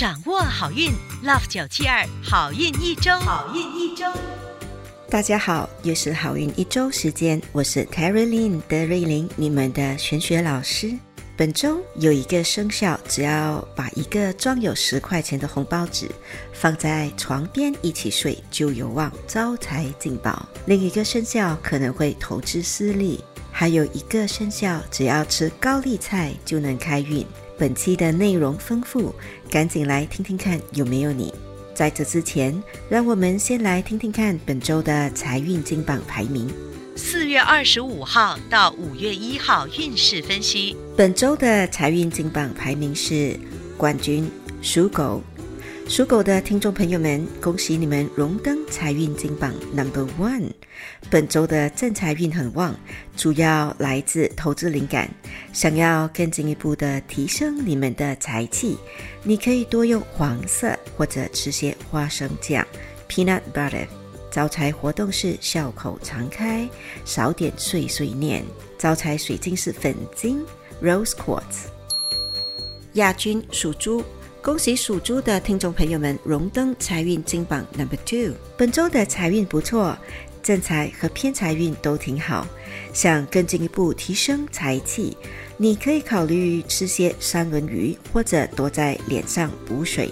掌握好运，Love 九七二好运一周，好运一周。大家好，又是好运一周时间，我是 Terry Lin 德瑞琳，你们的玄学老师。本周有一个生肖，只要把一个装有十块钱的红包纸放在床边一起睡，就有望招财进宝。另一个生肖可能会投资失利，还有一个生肖只要吃高丽菜就能开运。本期的内容丰富，赶紧来听听看有没有你。在这之前，让我们先来听听看本周的财运金榜排名。四月二十五号到五月一号运势分析。本周的财运金榜排名是冠军属狗。属狗的听众朋友们，恭喜你们荣登财运金榜 Number One。本周的正财运很旺，主要来自投资灵感。想要更进一步的提升你们的财气，你可以多用黄色或者吃些花生酱 （peanut butter）。招财活动是笑口常开，少点碎碎念。招财水晶是粉晶 （rose quartz）。亚军属猪。恭喜属猪的听众朋友们荣登财运金榜 Number Two。本周的财运不错，正财和偏财运都挺好。想更进一步提升财气，你可以考虑吃些三文鱼，或者多在脸上补水，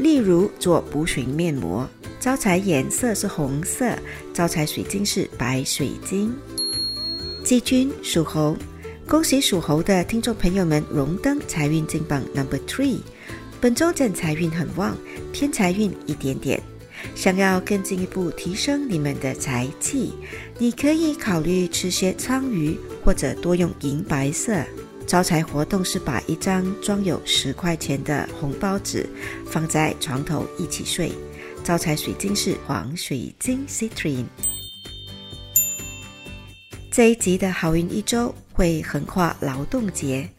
例如做补水面膜。招财颜色是红色，招财水晶是白水晶。季军属猴，恭喜属猴的听众朋友们荣登财运金榜 Number Three。本周正财运很旺，偏财运一点点。想要更进一步提升你们的财气，你可以考虑吃些鲳鱼，或者多用银白色。招财活动是把一张装有十块钱的红包纸放在床头一起睡。招财水晶是黄水晶 Citrine。这一集的好运一周会横跨劳动节。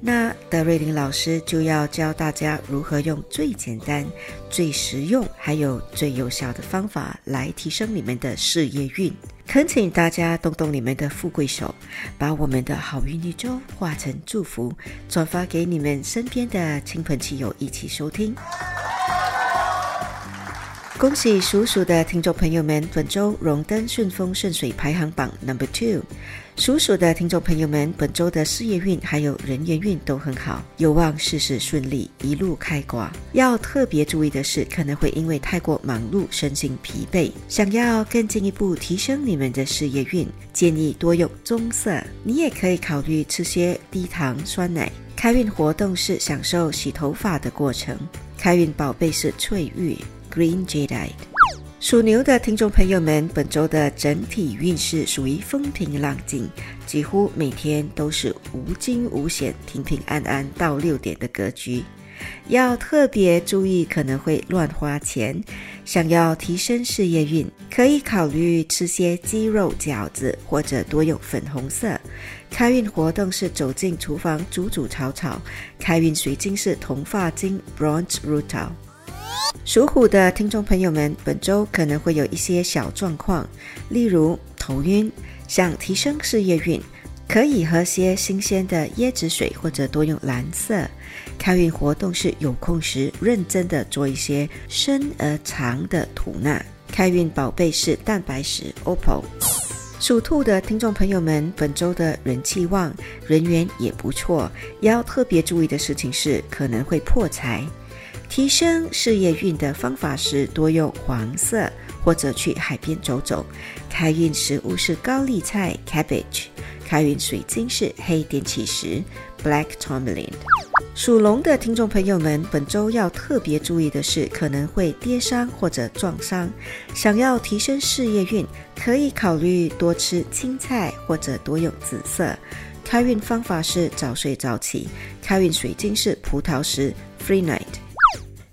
那德瑞琳老师就要教大家如何用最简单、最实用，还有最有效的方法来提升你们的事业运。恳请大家动动你们的富贵手，把我们的好运一周化成祝福，转发给你们身边的亲朋戚友一起收听。恭喜属鼠的听众朋友们，本周荣登顺风顺水排行榜 Number Two。属鼠的听众朋友们，本周的事业运还有人缘运都很好，有望事事顺利，一路开挂。要特别注意的是，可能会因为太过忙碌，身心疲惫。想要更进一步提升你们的事业运，建议多用棕色。你也可以考虑吃些低糖酸奶。开运活动是享受洗头发的过程。开运宝贝是翠玉。Green Jade，属牛的听众朋友们，本周的整体运势属于风平浪静，几乎每天都是无惊无险、平平安安到六点的格局。要特别注意，可能会乱花钱。想要提升事业运，可以考虑吃些鸡肉饺子，或者多用粉红色。开运活动是走进厨房煮煮炒炒。开运水晶是铜发晶 （Bronze Rutil）。属虎的听众朋友们，本周可能会有一些小状况，例如头晕。想提升事业运，可以喝些新鲜的椰子水，或者多用蓝色。开运活动是有空时认真的做一些深而长的吐纳。开运宝贝是蛋白石 OPPO。属兔的听众朋友们，本周的人气旺，人缘也不错。要特别注意的事情是，可能会破财。提升事业运的方法是多用黄色，或者去海边走走。开运食物是高丽菜 （cabbage）。开运水晶是黑电气石 （black tourmaline）。属龙的听众朋友们，本周要特别注意的是，可能会跌伤或者撞伤。想要提升事业运，可以考虑多吃青菜，或者多用紫色。开运方法是早睡早起。开运水晶是葡萄石 （free night）。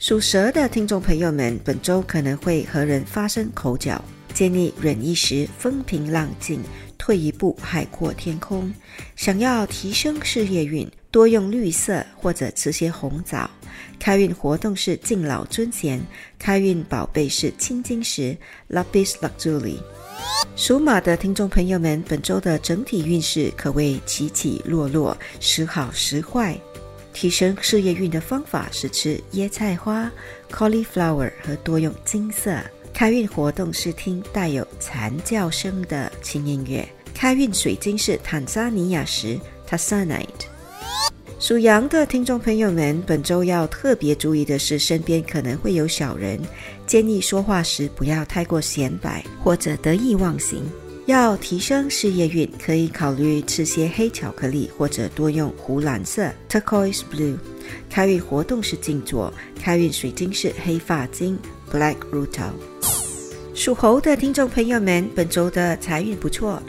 属蛇的听众朋友们，本周可能会和人发生口角，建议忍一时风平浪静，退一步海阔天空。想要提升事业运，多用绿色或者吃些红枣。开运活动是敬老尊贤，开运宝贝是青金石 Lapis Lazuli。属马的听众朋友们，本周的整体运势可谓起起落落，时好时坏。提升事业运的方法是吃椰菜花 （cauliflower） 和多用金色。开运活动是听带有蝉叫声的轻音乐。开运水晶是坦桑尼亚石 （Tanzanite）。属羊的听众朋友们，本周要特别注意的是，身边可能会有小人，建议说话时不要太过显摆或者得意忘形。要提升事业运，可以考虑吃些黑巧克力，或者多用湖蓝色 （turquoise blue）。开运活动是静坐，开运水晶是黑发晶 （black rutil）。属猴的听众朋友们，本周的财运不错，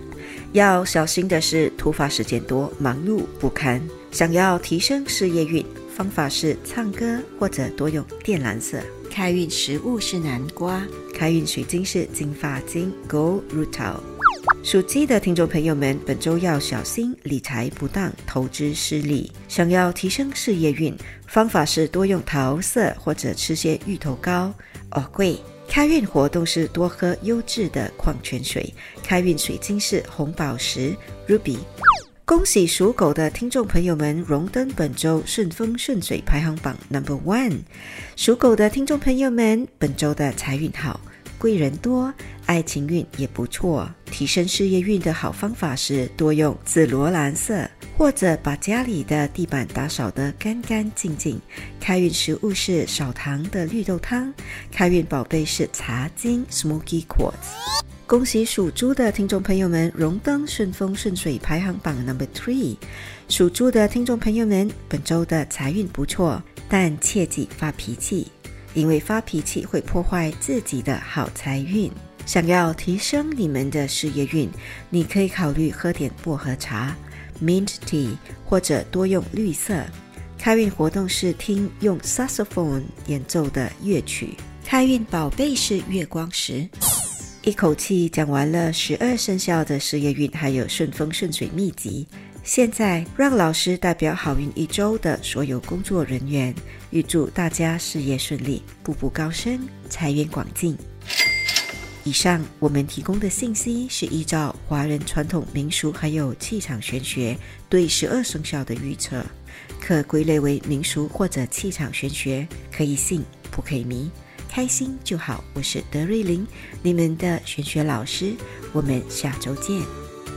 要小心的是突发事件多，忙碌不堪。想要提升事业运，方法是唱歌或者多用靛蓝色。开运食物是南瓜，开运水晶是金发晶 （gold rutil）。属鸡的听众朋友们，本周要小心理财不当、投资失利。想要提升事业运，方法是多用桃色或者吃些芋头糕。哦，贵！开运活动是多喝优质的矿泉水。开运水晶是红宝石 （ruby）。恭喜属狗的听众朋友们荣登本周顺风顺水排行榜 Number One。属狗的听众朋友们，本周的财运好，贵人多，爱情运也不错。提升事业运的好方法是多用紫罗兰色，或者把家里的地板打扫得干干净净。开运食物是少糖的绿豆汤。开运宝贝是茶晶 （Smoky Quartz）。恭喜属猪的听众朋友们荣登顺风顺水排行榜 number three。属猪的听众朋友们，本周的财运不错，但切忌发脾气，因为发脾气会破坏自己的好财运。想要提升你们的事业运，你可以考虑喝点薄荷茶 （mint tea） 或者多用绿色。开运活动是听用 saxophone 演奏的乐曲。开运宝贝是月光石。一口气讲完了十二生肖的事业运，还有顺风顺水秘籍。现在让老师代表好运一周的所有工作人员，预祝大家事业顺利，步步高升，财源广进。以上我们提供的信息是依照华人传统民俗还有气场玄学对十二生肖的预测，可归类为民俗或者气场玄学，可以信，不可以迷。开心就好，我是德瑞琳，你们的玄学老师，我们下周见。